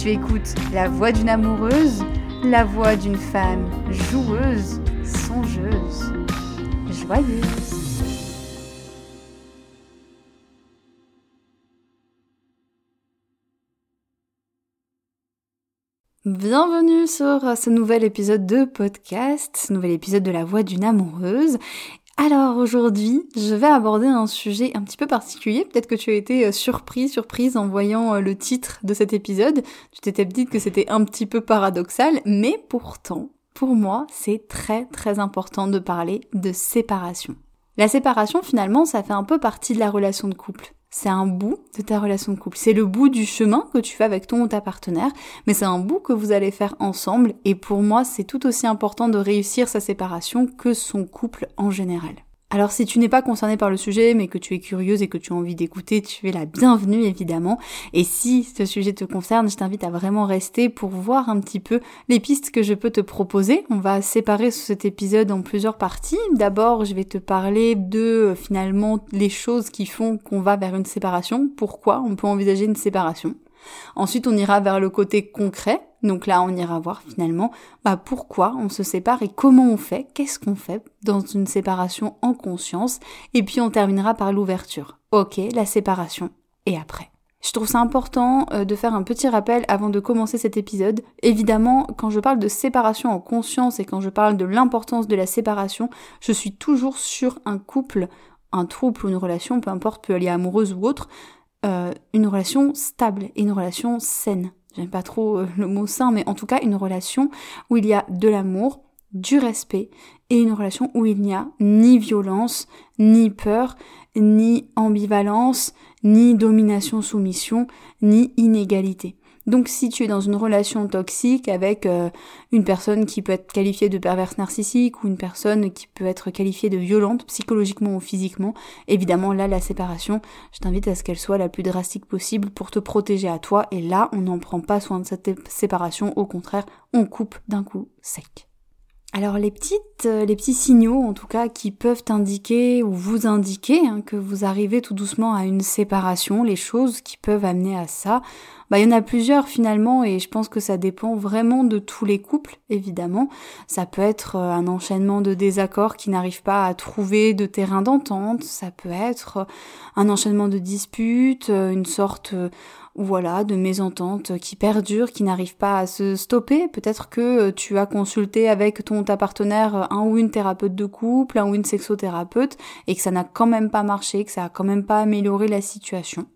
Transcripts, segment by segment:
Tu écoutes la voix d'une amoureuse, la voix d'une femme joueuse, songeuse, joyeuse. Bienvenue sur ce nouvel épisode de podcast, ce nouvel épisode de la voix d'une amoureuse. Alors aujourd'hui, je vais aborder un sujet un petit peu particulier. Peut-être que tu as été euh, surpris, surprise en voyant euh, le titre de cet épisode. Tu t'étais dit que c'était un petit peu paradoxal, mais pourtant, pour moi, c'est très très important de parler de séparation. La séparation, finalement, ça fait un peu partie de la relation de couple. C'est un bout de ta relation de couple. C'est le bout du chemin que tu fais avec ton ou ta partenaire, mais c'est un bout que vous allez faire ensemble. Et pour moi, c'est tout aussi important de réussir sa séparation que son couple en général. Alors si tu n'es pas concerné par le sujet, mais que tu es curieuse et que tu as envie d'écouter, tu es la bienvenue évidemment. Et si ce sujet te concerne, je t'invite à vraiment rester pour voir un petit peu les pistes que je peux te proposer. On va séparer cet épisode en plusieurs parties. D'abord, je vais te parler de euh, finalement les choses qui font qu'on va vers une séparation, pourquoi on peut envisager une séparation. Ensuite, on ira vers le côté concret. Donc là, on ira voir finalement bah, pourquoi on se sépare et comment on fait, qu'est-ce qu'on fait dans une séparation en conscience. Et puis on terminera par l'ouverture. Ok, la séparation. Et après. Je trouve ça important euh, de faire un petit rappel avant de commencer cet épisode. Évidemment, quand je parle de séparation en conscience et quand je parle de l'importance de la séparation, je suis toujours sur un couple, un trouble ou une relation, peu importe, peut aller amoureuse ou autre, euh, une relation stable et une relation saine. J'aime pas trop euh, le mot sain, mais en tout cas une relation où il y a de l'amour, du respect et une relation où il n'y a ni violence, ni peur, ni ambivalence, ni domination-soumission, ni inégalité. Donc si tu es dans une relation toxique avec euh, une personne qui peut être qualifiée de perverse narcissique ou une personne qui peut être qualifiée de violente psychologiquement ou physiquement, évidemment là la séparation, je t'invite à ce qu'elle soit la plus drastique possible pour te protéger à toi et là on n'en prend pas soin de cette séparation, au contraire on coupe d'un coup sec. Alors les petites, euh, les petits signaux en tout cas qui peuvent indiquer ou vous indiquer hein, que vous arrivez tout doucement à une séparation, les choses qui peuvent amener à ça, bah il y en a plusieurs finalement et je pense que ça dépend vraiment de tous les couples évidemment. Ça peut être euh, un enchaînement de désaccords qui n'arrivent pas à trouver de terrain d'entente, ça peut être euh, un enchaînement de disputes, une sorte voilà, de mésententes qui perdurent, qui n'arrivent pas à se stopper. Peut-être que euh, tu as consulté avec ton partenaire un ou une thérapeute de couple, un ou une sexothérapeute, et que ça n'a quand même pas marché, que ça a quand même pas amélioré la situation.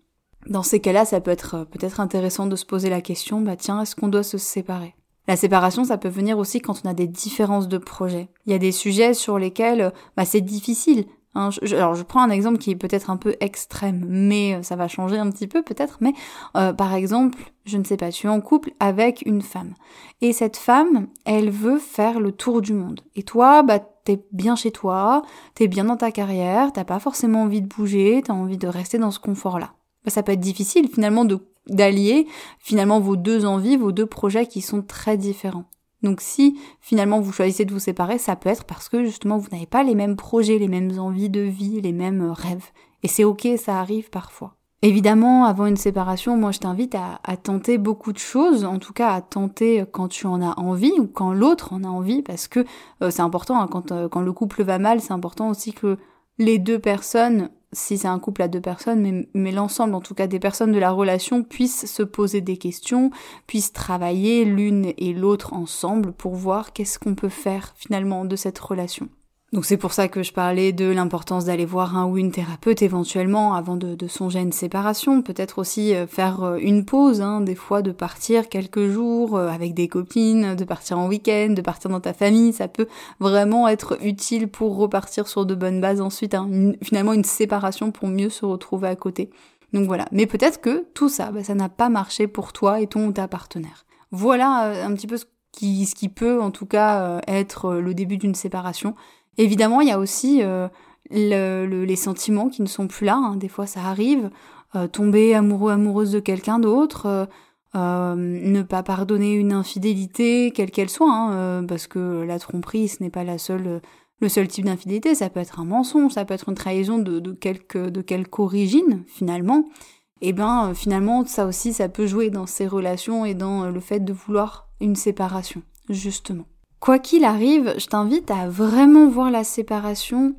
Dans ces cas-là, ça peut être euh, peut-être intéressant de se poser la question, bah tiens, est-ce qu'on doit se séparer? La séparation, ça peut venir aussi quand on a des différences de projet. Il y a des sujets sur lesquels bah, c'est difficile Hein, alors je prends un exemple qui est peut-être un peu extrême, mais euh, ça va changer un petit peu peut-être. Mais euh, par exemple, je ne sais pas, tu es en couple avec une femme et cette femme, elle veut faire le tour du monde. Et toi, bah t'es bien chez toi, t'es bien dans ta carrière, t'as pas forcément envie de bouger, t'as envie de rester dans ce confort-là. Bah, ça peut être difficile finalement d'allier finalement vos deux envies, vos deux projets qui sont très différents. Donc si finalement vous choisissez de vous séparer, ça peut être parce que justement vous n'avez pas les mêmes projets, les mêmes envies de vie, les mêmes euh, rêves. Et c'est ok, ça arrive parfois. Évidemment, avant une séparation, moi je t'invite à, tenter beaucoup de choses, en tout cas à tenter quand tu en as envie ou quand l'autre en a envie, parce que euh, c'est important, hein, quand, euh, quand le couple va mal, c'est important aussi que les deux personnes si c'est un couple à deux personnes, mais, l'ensemble en tout cas des personnes de la relation puissent se poser des questions, puissent travailler l'une et l'autre ensemble pour voir qu'est-ce qu'on peut faire finalement de cette relation. Donc c'est pour ça que je parlais de l'importance d'aller voir un ou une thérapeute éventuellement avant de, songer à une séparation. Peut-être aussi euh, faire euh, une pause, hein, des fois de partir quelques jours euh, avec des copines, de partir en week-end, de partir dans ta famille. Ça peut vraiment être utile pour repartir sur de bonnes bases ensuite. Hein. finalement une séparation pour mieux se retrouver à côté. Donc voilà. Mais peut-être que tout ça, bah, ça n'a pas marché pour toi et ton ou ta partenaire. Voilà un petit peu ce qui, ce qui peut en tout cas être le début d'une séparation. Évidemment, il y a aussi euh, les sentiments qui ne sont plus là. Hein. Des fois, ça arrive. Euh, tomber amoureux, amoureuse de quelqu'un d'autre. Euh, ne pas pardonner une infidélité, quelle qu'elle soit, hein, parce que la tromperie, ce n'est pas la seule, le seul type d'infidélité. Ça peut être un mensonge, ça peut être une trahison de, de, quelque, de quelque origine, finalement. Et eh ben, finalement, ça aussi, ça peut jouer dans ces relations et dans le fait de vouloir une séparation, justement. Quoi qu'il arrive, je t'invite à vraiment voir la séparation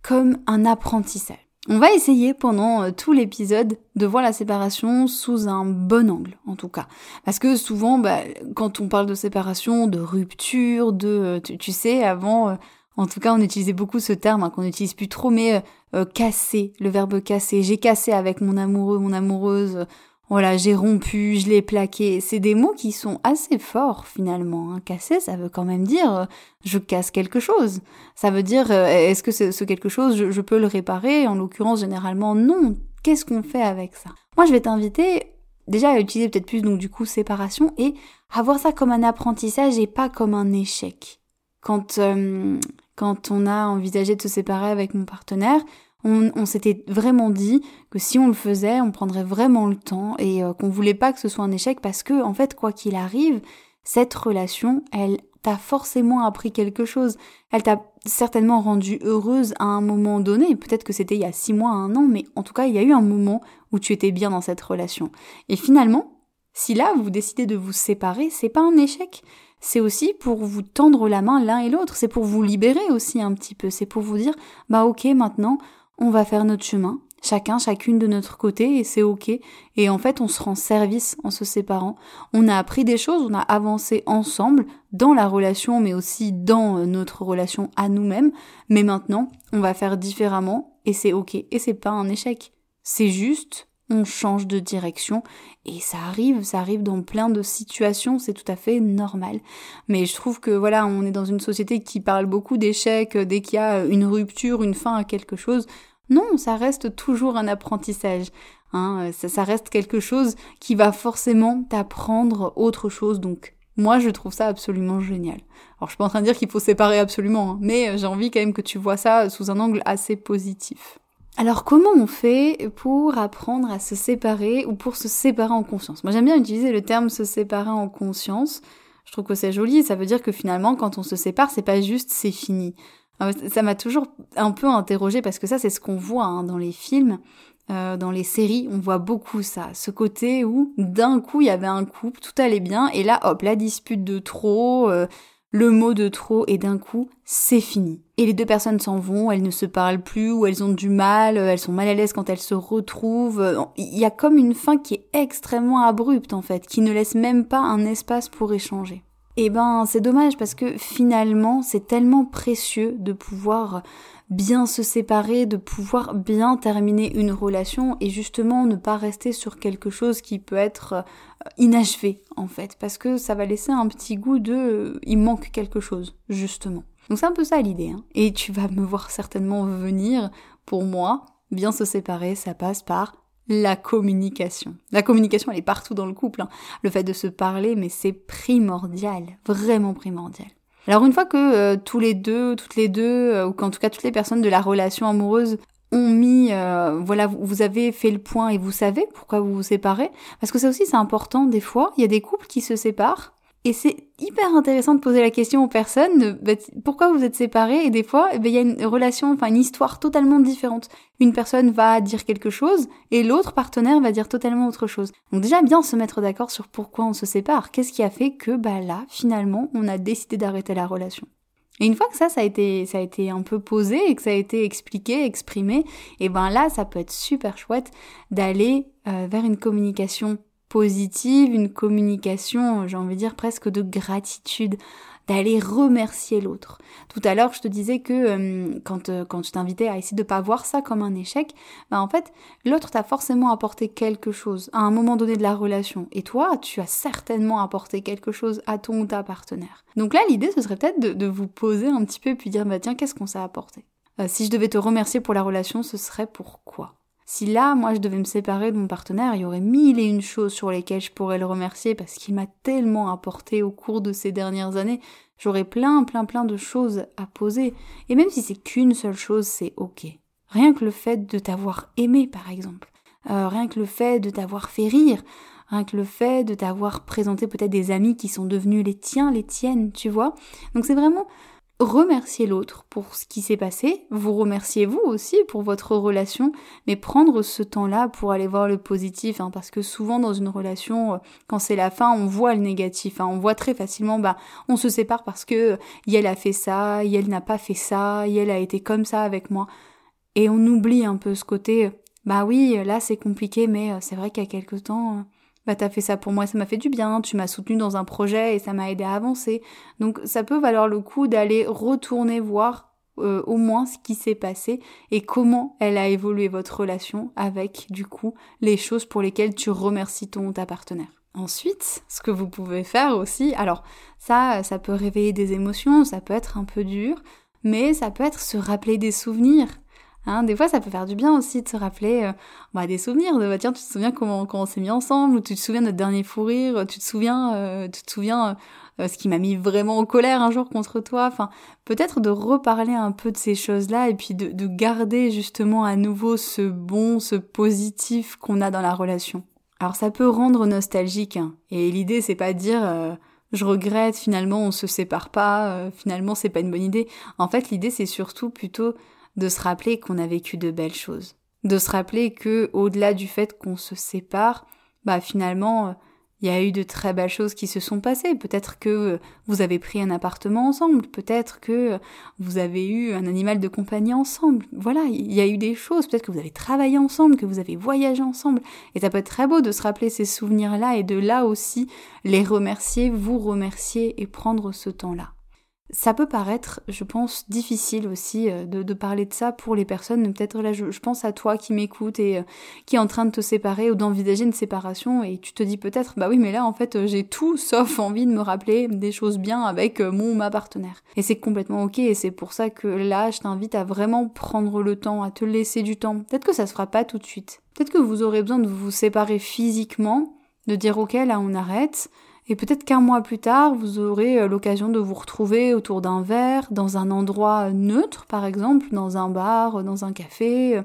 comme un apprentissage. On va essayer pendant euh, tout l'épisode de voir la séparation sous un bon angle, en tout cas. Parce que souvent, bah, quand on parle de séparation, de rupture, de... Euh, tu, sais, avant, euh, en tout cas, on utilisait beaucoup ce terme hein, qu'on n'utilise plus trop, mais casser, le verbe casser. J'ai cassé avec mon amoureux, mon amoureuse voilà, j'ai rompu, je l'ai plaqué. C'est des mots qui sont assez forts finalement. Hein. Casser, ça veut quand même dire euh, je casse quelque chose. Ça veut dire euh, est-ce que ce, quelque chose, je, peux le réparer? En l'occurrence, généralement, non. Qu'est-ce qu'on fait avec ça? Moi, je vais t'inviter déjà à utiliser peut-être plus donc du coup séparation et à voir ça comme un apprentissage et pas comme un échec. Quand euh, quand on a envisagé de se séparer avec mon partenaire, on, s'était vraiment dit que si on le faisait, on prendrait vraiment le temps et euh, qu'on voulait pas que ce soit un échec parce que, en fait, quoi qu'il arrive, cette relation, elle t'a forcément appris quelque chose. Elle t'a certainement rendue heureuse à un moment donné. Peut-être que c'était il y a six mois, un an, mais en tout cas, il y a eu un moment où tu étais bien dans cette relation. Et finalement, si là, vous décidez de vous séparer, c'est pas un échec. C'est aussi pour vous tendre la main l'un et l'autre. C'est pour vous libérer aussi un petit peu. C'est pour vous dire, bah ok, maintenant, on va faire notre chemin, chacun, chacune de notre côté, et c'est ok. Et en fait, on se rend service en se séparant. On a appris des choses, on a avancé ensemble dans la relation, mais aussi dans euh, notre relation à nous-mêmes. Mais maintenant, on va faire différemment, et c'est ok. Et c'est pas un échec. C'est juste, on change de direction, et ça arrive, ça arrive dans plein de situations, c'est tout à fait normal. Mais je trouve que voilà, on est dans une société qui parle beaucoup d'échecs dès qu'il y a une rupture, une fin à quelque chose. Non, ça reste toujours un apprentissage. Hein, ça, reste quelque chose qui va forcément t'apprendre autre chose. Donc, moi, je trouve ça absolument génial. Alors, je suis pas en train de dire qu'il faut séparer absolument, hein, mais j'ai envie quand même que tu vois ça sous un angle assez positif. Alors, comment on fait pour apprendre à se séparer ou pour se séparer en conscience? Moi, j'aime bien utiliser le terme se séparer en conscience. Je trouve que c'est joli. Ça veut dire que finalement, quand on se sépare, c'est pas juste c'est fini. Ça m'a toujours un peu interrogé parce que ça, c'est ce qu'on voit hein, dans les films, euh, dans les séries. On voit beaucoup ça. Ce côté où d'un coup, il y avait un couple, tout allait bien, et là, hop, la dispute de trop, euh, le mot de trop, et d'un coup, c'est fini. Et les deux personnes s'en vont, elles ne se parlent plus, ou elles ont du mal, elles sont mal à l'aise quand elles se retrouvent. Il y a comme une fin qui est extrêmement abrupte, en fait, qui ne laisse même pas un espace pour échanger. Eh ben, c'est dommage parce que finalement, c'est tellement précieux de pouvoir bien se séparer, de pouvoir bien terminer une relation et justement ne pas rester sur quelque chose qui peut être euh, inachevé en fait parce que ça va laisser un petit goût de il manque quelque chose justement. Donc c'est un peu ça l'idée. Hein. Et tu vas me voir certainement venir. Pour moi, bien se séparer, ça passe par la communication. La communication, elle est partout dans le couple. Hein. Le fait de se parler, mais c'est primordial, vraiment primordial. Alors une fois que euh, tous les deux, toutes les deux, euh, ou qu'en tout cas toutes les personnes de la relation amoureuse ont mis, euh, voilà, vous avez fait le point et vous savez pourquoi vous vous séparez, parce que ça aussi c'est important des fois, il y a des couples qui se séparent et c'est hyper intéressant de poser la question aux personnes, bah, pourquoi vous êtes séparés? Et des fois, eh ben, il y a une relation, enfin une histoire totalement différente. Une personne va dire quelque chose et l'autre partenaire va dire totalement autre chose. Donc déjà bien se mettre d'accord sur pourquoi on se sépare. Qu'est-ce qui a fait que bah là, finalement, on a décidé d'arrêter la relation? Et une fois que ça, ça a été, ça a été un peu posé et que ça a été expliqué, exprimé, et ben là, ça peut être super chouette d'aller euh, vers une communication positive, une communication, j'ai envie de dire presque de gratitude, d'aller remercier l'autre. Tout à l'heure, je te disais que euh, quand, euh, quand je t'invitais à essayer de pas voir ça comme un échec, bah en fait, l'autre t'a forcément apporté quelque chose à un moment donné de la relation. Et toi, tu as certainement apporté quelque chose à ton ou ta partenaire. Donc là, l'idée, ce serait peut-être de, vous poser un petit peu et puis dire, bah tiens, qu'est-ce qu'on s'est apporté? Euh, Si je devais te remercier pour la relation, ce serait pourquoi si là, moi, je devais me séparer de mon partenaire, il y aurait mille et une choses sur lesquelles je pourrais le remercier parce qu'il m'a tellement apporté au cours de ces dernières années. J'aurais plein, plein, plein de choses à poser. Et même si c'est qu'une seule chose, c'est ok. Rien que le fait de t'avoir aimé, par exemple. Euh, rien que le fait de t'avoir fait rire. Rien que le fait de t'avoir présenté peut-être des amis qui sont devenus les tiens, les tiennes, tu vois. Donc c'est vraiment remercier l'autre pour ce qui s'est passé, vous remerciez vous aussi pour votre relation, mais prendre ce temps-là pour aller voir le positif, hein, parce que souvent dans une relation, euh, quand c'est la fin, on voit le négatif, hein, on voit très facilement, bah, on se sépare parce que elle a fait ça, elle n'a pas fait ça, elle a été comme ça avec moi, et on oublie un peu ce côté, bah oui, là c'est compliqué, mais euh, c'est vrai qu'il y a quelque temps, euh, bah t'as fait ça pour moi, ça m'a fait du bien, tu m'as soutenu dans un projet et ça m'a aidé à avancer. Donc ça peut valoir le coup d'aller retourner voir euh, au moins ce qui s'est passé et comment elle a évolué votre relation avec du coup les choses pour lesquelles tu remercies ton partenaire. Ensuite, ce que vous pouvez faire aussi, alors ça, ça peut réveiller des émotions, ça peut être un peu dur, mais ça peut être se rappeler des souvenirs. Hein, des fois, ça peut faire du bien aussi de se rappeler euh, bah, des souvenirs. De, bah, tiens, tu te souviens comment, comment on s'est mis ensemble, ou tu te souviens de notre dernier fou rire, tu te souviens, euh, tu te souviens euh, ce qui m'a mis vraiment en colère un jour contre toi. Enfin, peut-être de reparler un peu de ces choses-là et puis de, de garder justement à nouveau ce bon, ce positif qu'on a dans la relation. Alors, ça peut rendre nostalgique. Hein, et l'idée, c'est pas de dire je regrette, finalement on se sépare pas, finalement c'est pas une bonne idée. En fait, l'idée c'est surtout plutôt de se rappeler qu'on a vécu de belles choses, de se rappeler que au-delà du fait qu'on se sépare, bah finalement il y a eu de très belles choses qui se sont passées. Peut-être que vous avez pris un appartement ensemble, peut-être que vous avez eu un animal de compagnie ensemble. Voilà, il y a eu des choses, peut-être que vous avez travaillé ensemble, que vous avez voyagé ensemble. Et ça peut être très beau de se rappeler ces souvenirs-là et de là aussi les remercier, vous remercier et prendre ce temps-là. Ça peut paraître, je pense, difficile aussi euh, de, parler de ça pour les personnes. Peut-être là, je, pense à toi qui m'écoute et euh, qui est en train de te séparer ou d'envisager une séparation et tu te dis peut-être, bah oui, mais là, en fait, euh, j'ai tout sauf envie de me rappeler des choses bien avec mon ou ma partenaire. Et c'est complètement ok et c'est pour ça que là, je t'invite à vraiment prendre le temps, à te laisser du temps. Peut-être que ça se fera pas tout de suite. Peut-être que vous aurez besoin de vous séparer physiquement, de dire ok, là, on arrête et peut-être qu'un mois plus tard, vous aurez euh, l'occasion de vous retrouver autour d'un verre, dans un endroit neutre, par exemple, dans un bar, dans un café.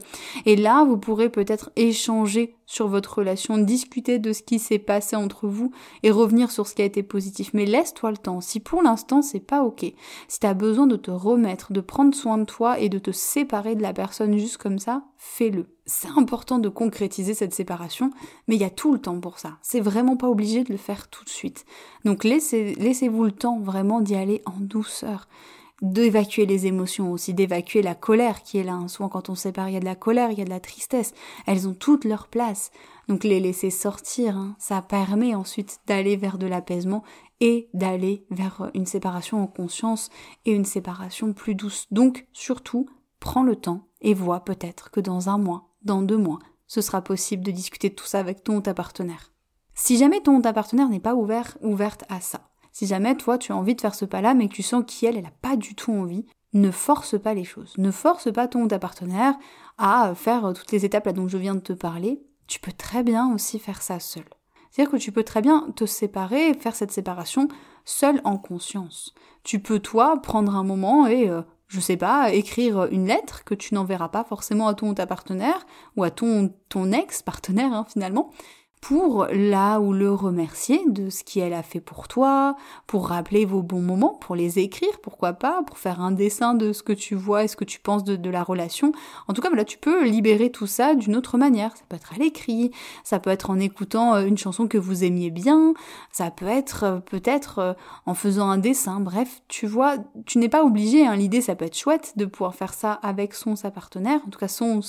Et là, vous pourrez peut-être échanger sur votre relation, discuter de ce qui s'est passé entre vous et revenir sur ce qui a été positif. Mais laisse-toi le temps. Si pour l'instant c'est pas ok, si t'as besoin de te remettre, de prendre soin de toi et de te séparer de la personne juste comme ça, fais-le. C'est important de concrétiser cette séparation, mais il y a tout le temps pour ça. C'est vraiment pas obligé de le faire tout de suite. Donc laissez, laissez-vous le temps vraiment d'y aller en douceur d'évacuer les émotions aussi, d'évacuer la colère qui est là. Souvent quand on sépare, il y a de la colère, il y a de la tristesse. Elles ont toutes leur place. Donc les laisser sortir, hein, ça permet ensuite d'aller vers de l'apaisement et d'aller vers une séparation en conscience et une séparation plus douce. Donc surtout, prends le temps et vois peut-être que dans un mois, dans deux mois, ce sera possible de discuter de tout ça avec ton ou ta partenaire. Si jamais ton ou ta partenaire n'est pas ouvert, ouverte à ça, Si jamais toi tu as envie de faire ce pas-là, mais que tu sens qu'elle, elle n'a pas du tout envie, ne force pas les choses. Ne force pas ton ou ta partenaire à faire toutes les étapes là dont je viens de te parler. Tu peux très bien aussi faire ça seul. C'est-à-dire que tu peux très bien te séparer, faire cette séparation seul en conscience. Tu peux toi prendre un moment et euh, je sais pas, écrire une lettre que tu n'enverras pas forcément à ton ou ta partenaire ou à ton ton ex partenaire hein, finalement, pour là ou le remercier de ce qu'elle a fait pour toi, pour rappeler vos bons moments, pour les écrire, pourquoi pas, pour faire un dessin de ce que tu vois et ce que tu penses de, la relation. En tout cas, voilà, tu peux libérer tout ça d'une autre manière. Ça peut être à l'écrit, ça peut être en écoutant euh, une chanson que vous aimiez bien, ça peut être euh, peut-être euh, en faisant un dessin. Bref, tu vois, tu n'es pas obligé. Hein. L'idée, ça peut être chouette de pouvoir faire ça avec son sa partenaire, en tout cas son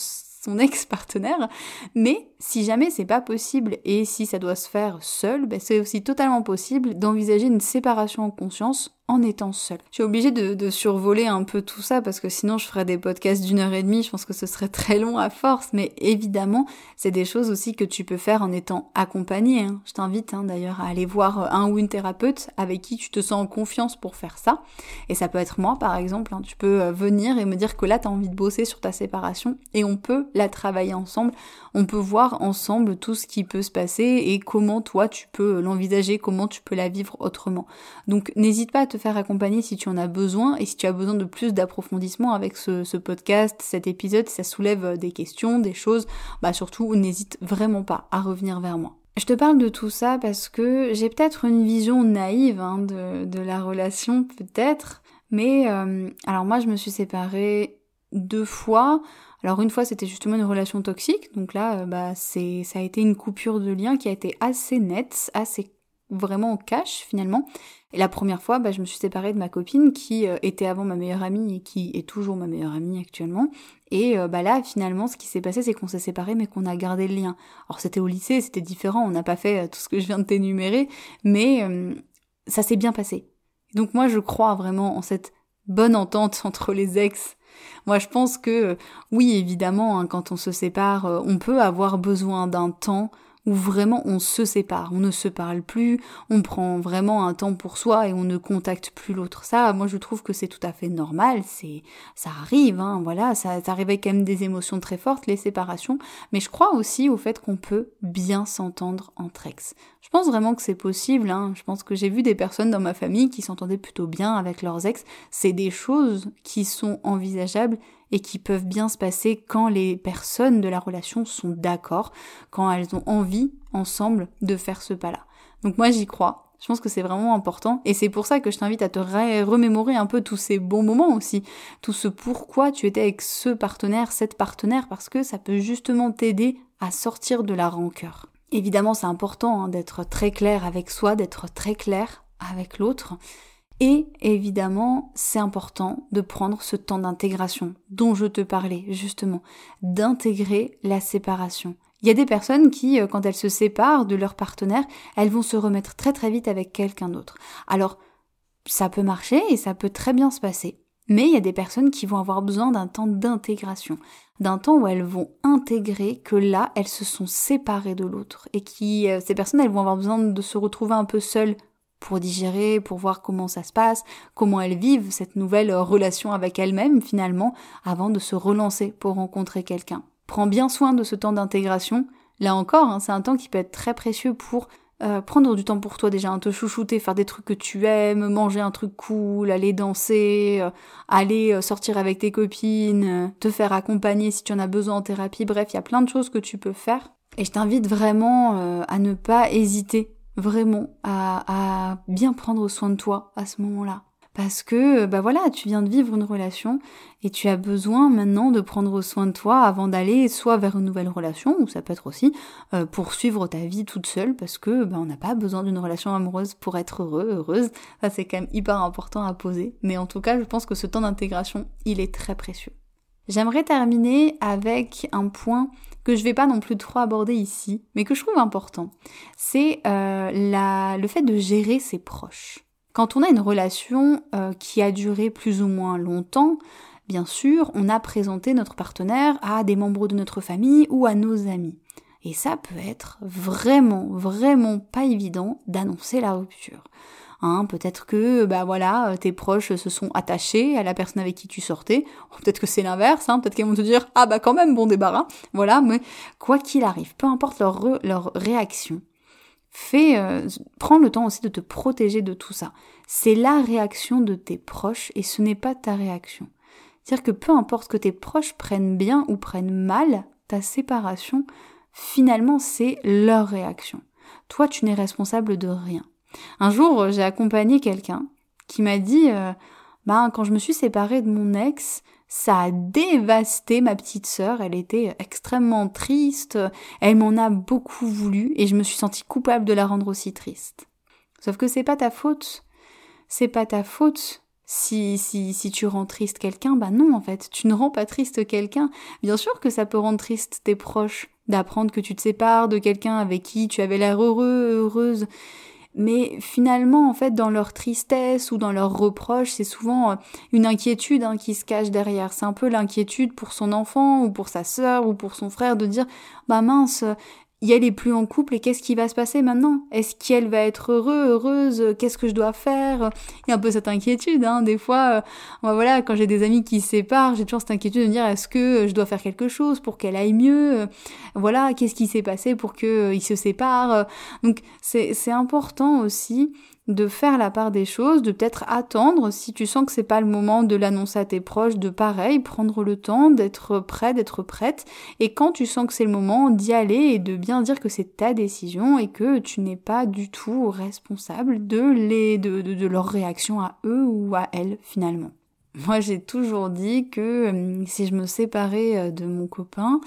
son ex-partenaire. Mais si jamais c'est pas possible et si ça doit se faire seul, ben c'est aussi totalement possible d'envisager une séparation en conscience en étant seul. Je suis obligée de, survoler un peu tout ça parce que sinon je ferais des podcasts d'une heure et demie, je pense que ce serait très long à force, mais évidemment c'est des choses aussi que tu peux faire en étant accompagné. Hein. Je t'invite hein, d'ailleurs à aller voir un ou une thérapeute avec qui tu te sens en confiance pour faire ça. Et ça peut être moi par exemple, hein. tu peux euh, venir et me dire que là tu as envie de bosser sur ta séparation et on peut la travailler ensemble, on peut voir ensemble tout ce qui peut se passer et comment toi tu peux l'envisager, comment tu peux la vivre autrement. Donc n'hésite pas à te faire accompagner si tu en as besoin et si tu as besoin de plus d'approfondissement avec ce, podcast, cet épisode, si ça soulève euh, des questions, des choses, bah surtout n'hésite vraiment pas à revenir vers moi. Je te parle de tout ça parce que j'ai peut-être une vision naïve hein, de, la relation, peut-être, mais euh, alors moi je me suis séparée deux fois. Alors une fois c'était justement une relation toxique, donc là euh, bah c'est ça a été une coupure de lien qui a été assez nette, assez vraiment en cash finalement. Et la première fois, bah, je me suis séparée de ma copine qui euh, était avant ma meilleure amie et qui est toujours ma meilleure amie actuellement. Et euh, bah là, finalement, ce qui s'est passé, c'est qu'on s'est séparés, mais qu'on a gardé le lien. Alors c'était au lycée, c'était différent, on n'a pas fait tout ce que je viens de t'énumérer, mais ça s'est bien passé. Donc moi, je crois vraiment en cette bonne entente entre les ex. Moi, je pense que oui, évidemment, hein, quand on se sépare, on peut avoir besoin d'un temps où vraiment on se sépare, on ne se parle plus, on prend vraiment un temps pour soi et on ne contacte plus l'autre. Ça, moi je trouve que c'est tout à fait normal, c'est ça arrive, hein, voilà, ça, arrive avec quand même des émotions très fortes, les séparations, mais je crois aussi au fait qu'on peut bien s'entendre entre ex. Je pense vraiment que c'est possible, hein. je pense que j'ai vu des personnes dans ma famille qui s'entendaient plutôt bien avec leurs ex, c'est des choses qui sont envisageables et qui peuvent bien se passer quand les personnes de la relation sont d'accord, quand elles ont envie ensemble de faire ce pas-là. Donc moi j'y crois. Je pense que c'est vraiment important et c'est pour ça que je t'invite à te remémorer un peu tous ces bons moments aussi, tout ce pourquoi tu étais avec ce partenaire, cette partenaire, parce que ça peut justement t'aider à sortir de la rancœur. Évidemment, c'est important hein, d'être très clair avec soi, d'être très clair avec l'autre, et évidemment, c'est important de prendre ce temps d'intégration dont je te parlais justement, d'intégrer la séparation. Il y a des personnes qui, euh, quand elles se séparent de leur partenaire, elles vont se remettre très très vite avec quelqu'un d'autre. Alors, ça peut marcher et ça peut très bien se passer. Mais il y a des personnes qui vont avoir besoin d'un temps d'intégration, d'un temps où elles vont intégrer que là, elles se sont séparées de l'autre et qui, euh, ces personnes, elles vont avoir besoin de se retrouver un peu seules pour digérer, pour voir comment ça se passe, comment elles vivent cette nouvelle relation avec elles-mêmes finalement, avant de se relancer pour rencontrer quelqu'un. Prends bien soin de ce temps d'intégration. Là encore, hein, c'est un temps qui peut être très précieux pour euh, prendre du temps pour toi déjà, te chouchouter, faire des trucs que tu aimes, manger un truc cool, aller danser, euh, aller euh, sortir avec tes copines, te faire accompagner si tu en as besoin en thérapie. Bref, il y a plein de choses que tu peux faire. Et je t'invite vraiment à ne pas hésiter vraiment à, bien prendre soin de toi à ce moment-là. Parce que, bah voilà, tu viens de vivre une relation et tu as besoin maintenant de prendre soin de toi avant d'aller soit vers une nouvelle relation, ou ça peut être aussi euh, poursuivre ta vie toute seule parce que bah, on n'a pas besoin d'une relation amoureuse pour être heureux, heureuse. Ça c'est quand même hyper important à poser. Mais en tout cas, je pense que ce temps d'intégration, il est très précieux. J'aimerais terminer avec un point que je vais pas non plus trop aborder ici, mais que je trouve important. C'est euh, le fait de gérer ses proches. Quand on a une relation euh, qui a duré plus ou moins longtemps, bien sûr, on a présenté notre partenaire à des membres de notre famille ou à nos amis. Et ça peut être vraiment, vraiment pas évident d'annoncer la rupture. Hein, peut-être que bah voilà, tes proches se sont attachés à la personne avec qui tu sortais. Peut-être que c'est l'inverse, hein, peut-être qu'ils vont te dire ah bah quand même bon débarras. Voilà, mais quoi qu'il arrive, peu importe leur, leur réaction, fais, euh, prends le temps aussi de te protéger de tout ça. C'est la réaction de tes proches et ce n'est pas ta réaction. C'est-à-dire que peu importe que tes proches prennent bien ou prennent mal ta séparation, finalement c'est leur réaction. Toi, tu n'es responsable de rien. Un jour, j'ai accompagné quelqu'un qui m'a dit, euh, ben, quand je me suis séparée de mon ex, ça a dévasté ma petite sœur, elle était extrêmement triste, elle m'en a beaucoup voulu et je me suis sentie coupable de la rendre aussi triste. Sauf que c'est pas ta faute. C'est pas ta faute. Si, si, si tu rends triste quelqu'un, bah non, en fait, tu ne rends pas triste quelqu'un. Bien sûr que ça peut rendre triste tes proches, d'apprendre que tu te sépares de quelqu'un avec qui tu avais l'air heureux, heureuse. Mais finalement, en fait, dans leur tristesse ou dans leurs reproches, c'est souvent euh, une inquiétude hein, qui se cache derrière. C'est un peu l'inquiétude pour son enfant ou pour sa sœur ou pour son frère de dire, bah mince, y elle est plus en couple et qu'est-ce qui va se passer maintenant? Est-ce qu'elle va être heureux, heureuse? Qu'est-ce que je dois faire? Il y a un peu cette inquiétude, hein. Des fois, euh, voilà, quand j'ai des amis qui se séparent, j'ai toujours cette inquiétude de me dire est-ce que je dois faire quelque chose pour qu'elle aille mieux? Voilà, qu'est-ce qui s'est passé pour qu'ils euh, se séparent? Donc c'est important aussi de faire la part des choses, de peut-être attendre si tu sens que c'est pas le moment de l'annoncer à tes proches, de pareil, prendre le temps d'être prêt, d'être prête, et quand tu sens que c'est le moment d'y aller et de bien dire que c'est ta décision et que tu n'es pas du tout responsable de les, de, de, leur réaction à eux ou à elles finalement. Moi j'ai toujours dit que euh, si je me séparais euh, de mon copain,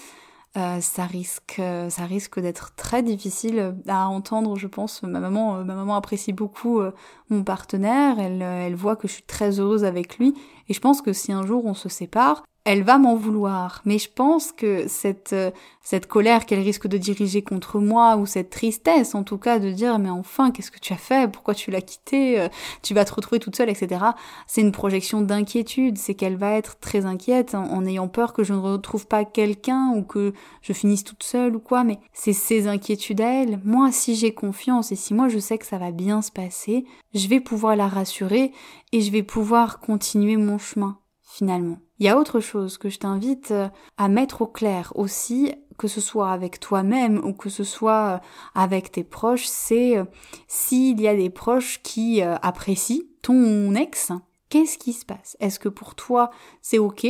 euh, ça risque, euh, ça risque d'être très difficile à entendre, je pense. Ma maman, euh, ma maman apprécie beaucoup mon partenaire. Elle, elle voit que je suis très heureuse avec lui. Et je pense que si un jour on se sépare, elle va m'en vouloir. Mais je pense que cette, euh, cette colère qu'elle risque de diriger contre moi, ou cette tristesse en tout cas de dire mais enfin qu'est-ce que tu as fait, pourquoi tu l'as quitté, euh, tu vas te retrouver toute seule, etc. C'est une projection d'inquiétude, c'est qu'elle va être très inquiète en, ayant peur que je ne retrouve pas quelqu'un ou que je finisse toute seule ou quoi, mais c'est ses inquiétudes à elle. Moi si j'ai confiance et si moi je sais que ça va bien se passer, je vais pouvoir la rassurer et je vais pouvoir continuer mon chemin finalement. Il y a autre chose que je t'invite euh, à mettre au clair aussi, que ce soit avec toi-même ou que ce soit euh, avec tes proches, c'est euh, s'il y a des proches qui apprécient ton ex, qu'est-ce qui se passe? Est-ce que pour toi c'est ok?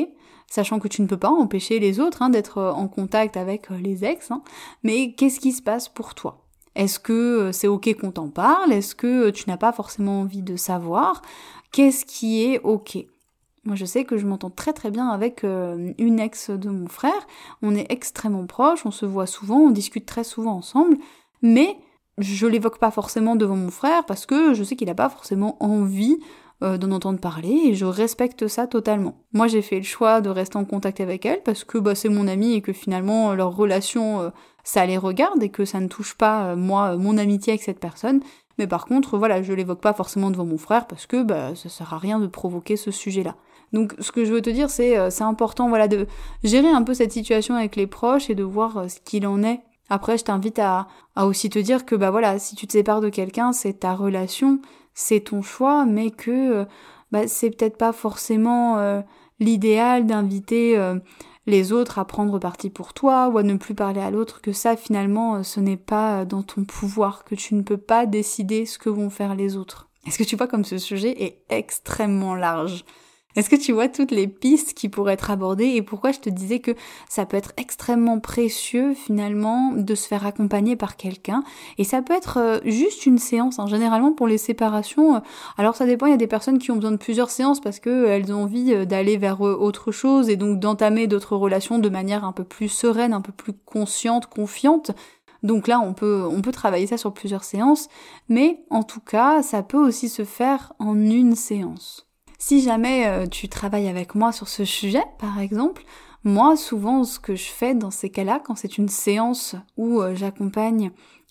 Sachant que tu ne peux pas empêcher les autres hein, d'être en contact avec les ex, hein, mais qu'est-ce qui se passe pour toi? Est-ce que c'est ok qu'on t'en parle? Est-ce que tu n'as pas forcément envie de savoir? Qu'est-ce qui est ok? Moi, je sais que je m'entends très très bien avec euh, une ex de mon frère. On est extrêmement proches, on se voit souvent, on discute très souvent ensemble, mais je l'évoque pas forcément devant mon frère parce que je sais qu'il n'a pas forcément envie euh, d'en entendre parler et je respecte ça totalement. Moi, j'ai fait le choix de rester en contact avec elle parce que bah, c'est mon amie et que finalement leur relation, euh, ça les regarde et que ça ne touche pas moi mon amitié avec cette personne. Mais par contre, voilà, je l'évoque pas forcément devant mon frère parce que bah, ça sert à rien de provoquer ce sujet-là. Donc ce que je veux te dire, c'est euh, c'est important voilà de gérer un peu cette situation avec les proches et de voir euh, ce qu'il en est. Après, je t'invite à, à aussi te dire que bah voilà, si tu te sépares de quelqu'un, c'est ta relation, c'est ton choix, mais que euh, bah, c'est peut-être pas forcément l'idéal d'inviter les autres à prendre parti pour toi ou à ne plus parler à l'autre, que ça finalement ce n'est pas dans ton pouvoir, que tu ne peux pas décider ce que vont faire les autres. Est-ce que tu vois comme ce sujet est extrêmement large? Est-ce que tu vois toutes les pistes qui pourraient être abordées et pourquoi je te disais que ça peut être extrêmement précieux finalement de se faire accompagner par quelqu'un? Et ça peut être euh, juste une séance. Hein. Généralement pour les séparations, euh, alors ça dépend, il y a des personnes qui ont besoin de plusieurs séances parce qu'elles ont envie euh, d'aller vers autre chose et donc d'entamer d'autres relations de manière un peu plus sereine, un peu plus consciente, confiante. Donc là, on peut, on peut travailler ça sur plusieurs séances, mais en tout cas, ça peut aussi se faire en une séance. Si jamais euh, tu travailles avec moi sur ce sujet, par exemple, moi, souvent, ce que je fais dans ces cas-là, quand c'est une séance où euh, j'accompagne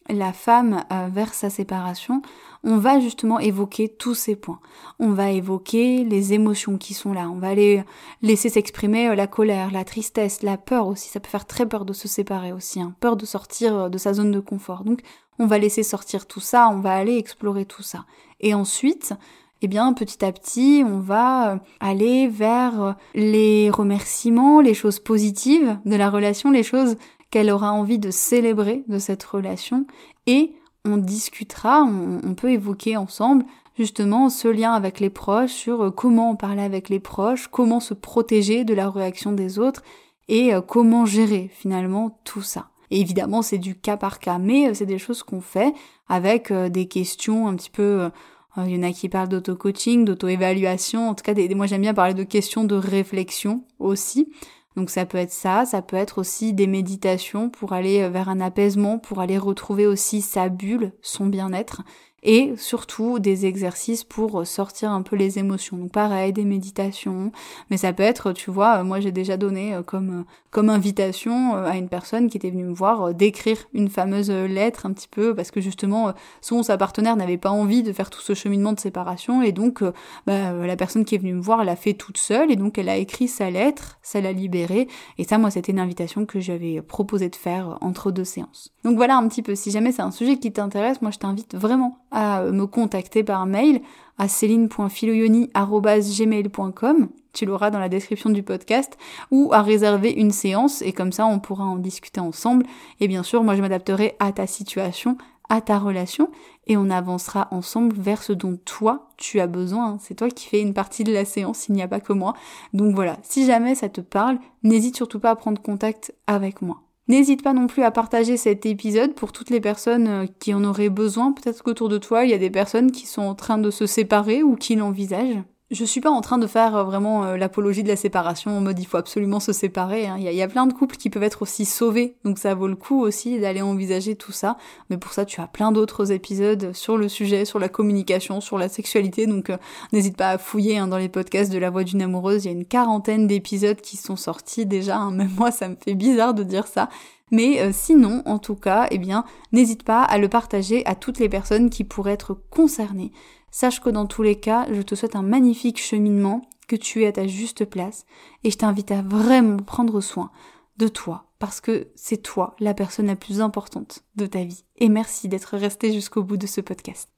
la femme euh, vers sa séparation, on va justement évoquer tous ces points. On va évoquer les émotions qui sont là. On va aller laisser s'exprimer la colère, la tristesse, la peur aussi. Ça peut faire très peur de se séparer aussi, hein. peur de sortir de sa zone de confort. Donc, on va laisser sortir tout ça. On va aller explorer tout ça. Et ensuite, eh bien, petit à petit, on va euh, aller vers les remerciements, les choses positives de la relation, les choses qu'elle aura envie de célébrer de cette relation et on discutera, on, peut évoquer ensemble justement ce lien avec les proches, sur euh, comment parler avec les proches, comment se protéger de la réaction des autres et euh, comment gérer finalement tout ça. Et évidemment, c'est du cas par cas, mais euh, c'est des choses qu'on fait avec des questions un petit peu... Il y en a qui parlent d'auto-coaching, d'auto-évaluation. En tout cas, moi j'aime bien parler de questions de réflexion aussi. Donc ça peut être ça, ça peut être aussi des méditations pour aller vers un apaisement, pour aller retrouver aussi sa bulle, son bien-être et surtout des exercices pour sortir un peu les émotions. Donc pareil, des méditations, mais ça peut être, tu vois, moi j'ai déjà donné euh, comme comme invitation euh, à une personne qui était venue me voir euh, d'écrire une fameuse lettre un petit peu parce que justement son sa partenaire n'avait pas envie de faire tout ce cheminement de séparation et donc bah, la personne qui est venue me voir l'a fait toute seule et donc elle a écrit sa lettre, ça l'a libérée et ça moi c'était une invitation que j'avais proposé de faire entre deux séances. Donc voilà un petit peu si jamais c'est un sujet qui t'intéresse, moi je t'invite vraiment à me contacter par mail à céline.filoyoni.gmail.com, tu l'auras dans la description du podcast, ou à réserver une séance, et comme ça on pourra en discuter ensemble. Et bien sûr, moi je m'adapterai à ta situation, à ta relation, et on avancera ensemble vers ce dont toi tu as besoin. C'est toi qui fais une partie de la séance, il n'y a pas que moi. Donc voilà, si jamais ça te parle, n'hésite surtout pas à prendre contact avec moi. N'hésite pas non plus à partager cet épisode pour toutes les personnes euh, qui en auraient besoin. Peut-être qu'autour de toi, il y a des personnes qui sont en train de se séparer ou qui l'envisagent je suis pas en train de faire euh, vraiment euh, l'apologie de la séparation en mode il faut absolument se séparer. Hein. Il, y a, plein de couples qui peuvent être aussi sauvés, donc ça vaut le coup aussi d'aller envisager tout ça. Mais pour ça, tu as plein d'autres épisodes sur le sujet, sur la communication, sur la sexualité. Donc euh, n'hésite pas à fouiller hein, dans les podcasts de La Voix d'une amoureuse. Il y a une quarantaine d'épisodes qui sont sortis déjà. Hein. Même moi, ça me fait bizarre de dire ça. Mais sinon, en tout cas, eh bien, n'hésite pas à le partager à toutes les personnes qui pourraient être concernées. Sache que dans tous les cas, je te souhaite un magnifique cheminement, que tu es à ta juste place, et je t'invite à vraiment prendre soin de toi, parce que c'est toi la personne la plus importante de ta vie. Et merci d'être resté jusqu'au bout de ce podcast.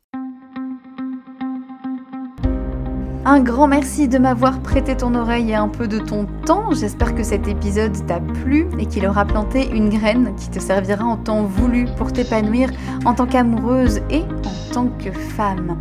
Un grand merci de m'avoir prêté ton oreille et un peu de ton temps. J'espère que cet épisode t'a plu et qu'il aura planté une graine qui te servira en temps voulu pour t'épanouir en tant qu'amoureuse et en tant que femme.